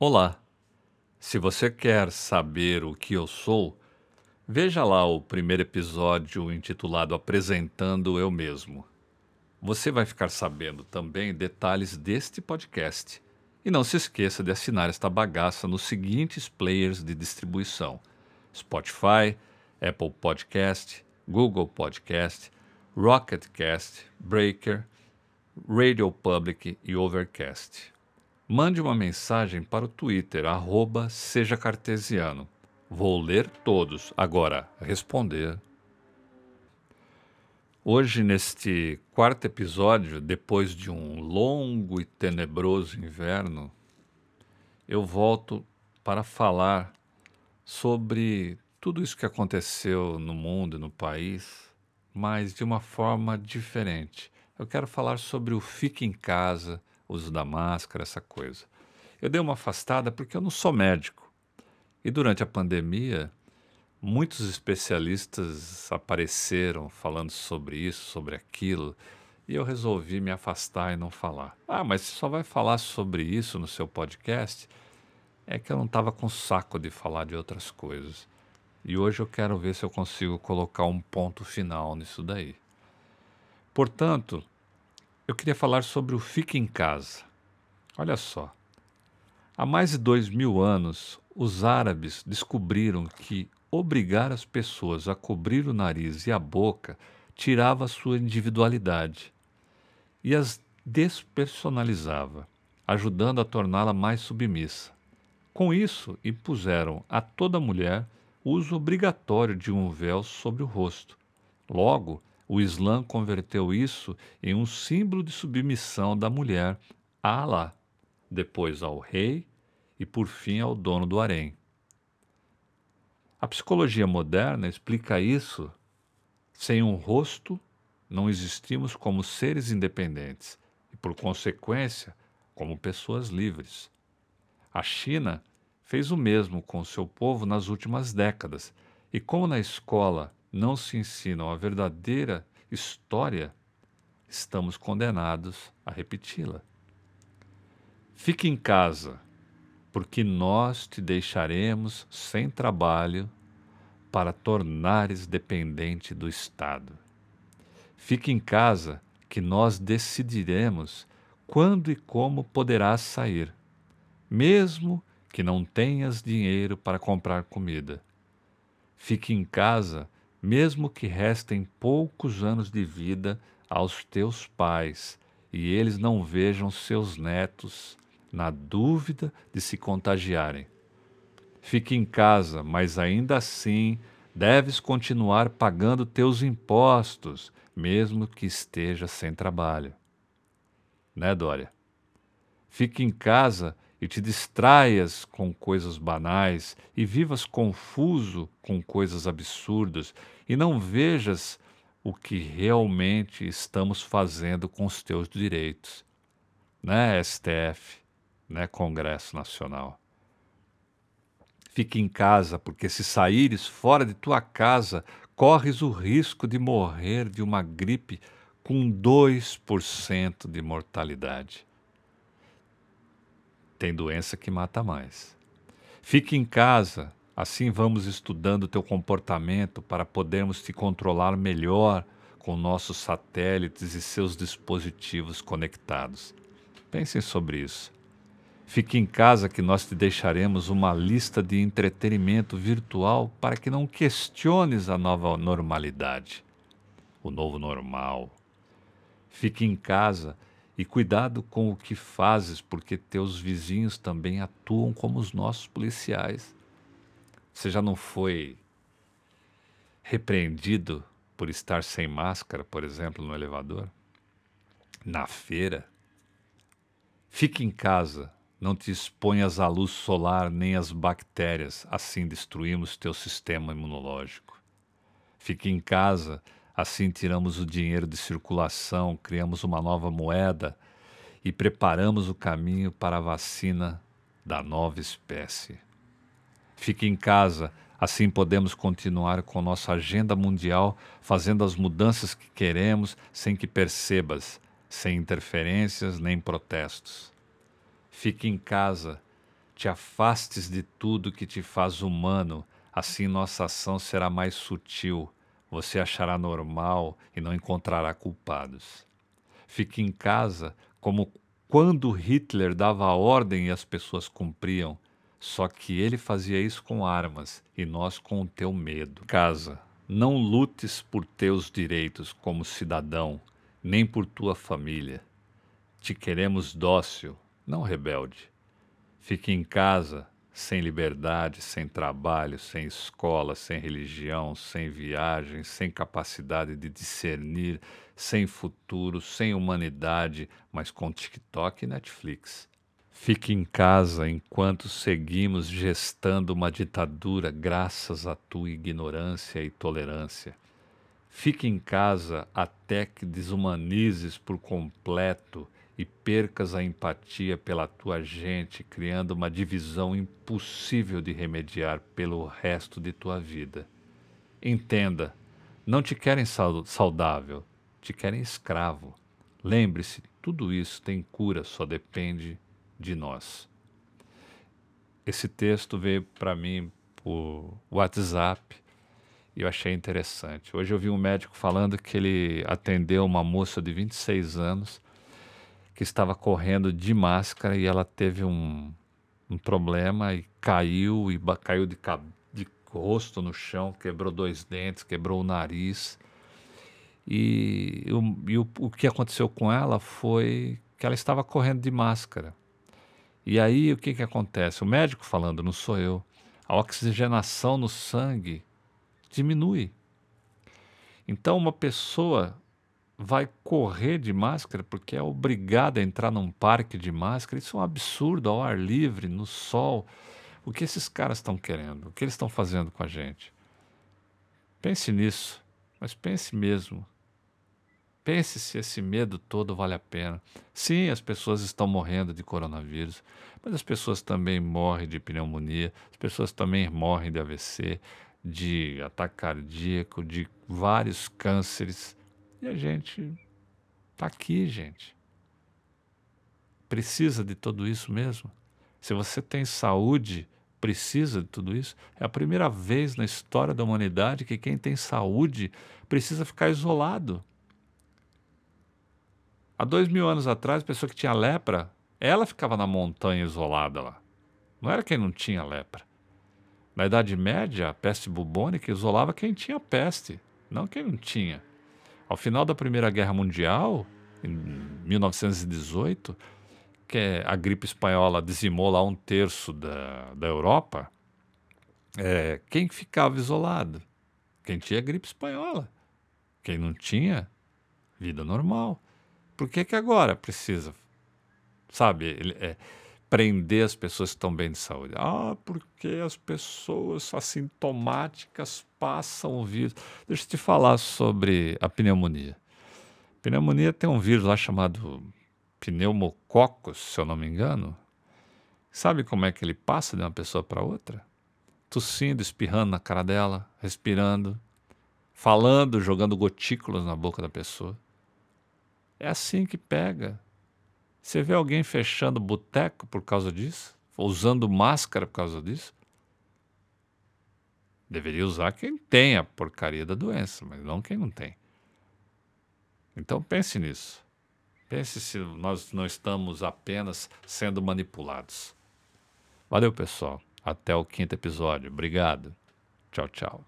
Olá! Se você quer saber o que eu sou, veja lá o primeiro episódio intitulado Apresentando Eu Mesmo. Você vai ficar sabendo também detalhes deste podcast. E não se esqueça de assinar esta bagaça nos seguintes players de distribuição: Spotify, Apple Podcast, Google Podcast, Rocketcast, Breaker, Radio Public e Overcast mande uma mensagem para o Twitter, arroba seja cartesiano. Vou ler todos. Agora, responder. Hoje, neste quarto episódio, depois de um longo e tenebroso inverno, eu volto para falar sobre tudo isso que aconteceu no mundo e no país, mas de uma forma diferente. Eu quero falar sobre o fique em casa, uso da máscara, essa coisa. Eu dei uma afastada porque eu não sou médico. E durante a pandemia, muitos especialistas apareceram falando sobre isso, sobre aquilo, e eu resolvi me afastar e não falar. Ah, mas você só vai falar sobre isso no seu podcast? É que eu não estava com saco de falar de outras coisas. E hoje eu quero ver se eu consigo colocar um ponto final nisso daí. Portanto, eu queria falar sobre o Fique em Casa. Olha só. Há mais de dois mil anos, os árabes descobriram que obrigar as pessoas a cobrir o nariz e a boca tirava sua individualidade e as despersonalizava, ajudando a torná-la mais submissa. Com isso, impuseram a toda mulher o uso obrigatório de um véu sobre o rosto. Logo, o Islã converteu isso em um símbolo de submissão da mulher a Alá, depois ao rei e por fim ao dono do harém. A psicologia moderna explica isso. Sem um rosto, não existimos como seres independentes e, por consequência, como pessoas livres. A China fez o mesmo com seu povo nas últimas décadas, e como na escola não se ensinam a verdadeira história, estamos condenados a repeti-la. Fique em casa, porque nós te deixaremos sem trabalho para tornares dependente do Estado. Fique em casa, que nós decidiremos quando e como poderás sair, mesmo que não tenhas dinheiro para comprar comida. Fique em casa, mesmo que restem poucos anos de vida aos teus pais e eles não vejam seus netos na dúvida de se contagiarem. Fique em casa, mas ainda assim deves continuar pagando teus impostos, mesmo que esteja sem trabalho. Né, Dória? Fique em casa e te distraias com coisas banais e vivas confuso com coisas absurdas e não vejas o que realmente estamos fazendo com os teus direitos, né, STF, né, Congresso Nacional. Fique em casa, porque se saíres fora de tua casa, corres o risco de morrer de uma gripe com 2% de mortalidade tem doença que mata mais. Fique em casa, assim vamos estudando teu comportamento para podermos te controlar melhor com nossos satélites e seus dispositivos conectados. Pensem sobre isso. Fique em casa que nós te deixaremos uma lista de entretenimento virtual para que não questiones a nova normalidade, o novo normal. Fique em casa e cuidado com o que fazes, porque teus vizinhos também atuam como os nossos policiais. Você já não foi repreendido por estar sem máscara, por exemplo, no elevador? Na feira? Fique em casa, não te exponhas à luz solar nem às bactérias, assim destruímos teu sistema imunológico. Fique em casa, Assim tiramos o dinheiro de circulação, criamos uma nova moeda e preparamos o caminho para a vacina da nova espécie. Fique em casa, assim podemos continuar com nossa agenda mundial, fazendo as mudanças que queremos sem que percebas, sem interferências nem protestos. Fique em casa, te afastes de tudo que te faz humano, assim nossa ação será mais sutil. Você achará normal e não encontrará culpados. Fique em casa como quando Hitler dava a ordem e as pessoas cumpriam, só que ele fazia isso com armas e nós com o teu medo. Casa, não lutes por teus direitos como cidadão, nem por tua família. Te queremos dócil, não rebelde. Fique em casa, sem liberdade, sem trabalho, sem escola, sem religião, sem viagem, sem capacidade de discernir, sem futuro, sem humanidade, mas com TikTok e Netflix. Fique em casa enquanto seguimos gestando uma ditadura graças à tua ignorância e tolerância. Fique em casa até que desumanizes por completo e percas a empatia pela tua gente, criando uma divisão impossível de remediar pelo resto de tua vida. Entenda, não te querem saudável, te querem escravo. Lembre-se, tudo isso tem cura, só depende de nós. Esse texto veio para mim por WhatsApp e eu achei interessante. Hoje eu vi um médico falando que ele atendeu uma moça de 26 anos que estava correndo de máscara e ela teve um, um problema e caiu e caiu de, de rosto no chão, quebrou dois dentes, quebrou o nariz. E, e, o, o que aconteceu com ela foi que ela estava correndo de máscara. E aí o que, que acontece? O médico falando, não sou eu. A oxigenação no sangue diminui. Então, uma pessoa vai correr de máscara porque é obrigado a entrar num parque de máscara. Isso é um absurdo, ao ar livre, no sol. O que esses caras estão querendo? O que eles estão fazendo com a gente? Pense nisso, mas pense mesmo. Pense se esse medo todo vale a pena. Sim, as pessoas estão morrendo de coronavírus, mas as pessoas também morrem de pneumonia, as pessoas também morrem de AVC, de ataque cardíaco, de vários cânceres. E a gente está aqui, gente. Precisa de tudo isso mesmo? Se você tem saúde, precisa de tudo isso? É a primeira vez na história da humanidade que quem tem saúde precisa ficar isolado. Há dois mil anos atrás, a pessoa que tinha lepra, ela ficava na montanha isolada lá. Não era quem não tinha lepra. Na Idade Média, a peste bubônica isolava quem tinha peste, não quem não tinha. Ao final da Primeira Guerra Mundial, em 1918, que a gripe espanhola dizimou lá um terço da, da Europa, é, quem ficava isolado? Quem tinha gripe espanhola. Quem não tinha, vida normal. Por que, que agora precisa, sabe, é, prender as pessoas que estão bem de saúde? Ah, porque as pessoas assintomáticas passam o vírus. Deixa eu te falar sobre a pneumonia. A pneumonia tem um vírus lá chamado pneumococcus, se eu não me engano. Sabe como é que ele passa de uma pessoa para outra? Tossindo, espirrando na cara dela, respirando, falando, jogando gotículas na boca da pessoa. É assim que pega. Você vê alguém fechando boteco por causa disso? Usando máscara por causa disso? Deveria usar quem tem a porcaria da doença, mas não quem não tem. Então pense nisso. Pense se nós não estamos apenas sendo manipulados. Valeu, pessoal. Até o quinto episódio. Obrigado. Tchau, tchau.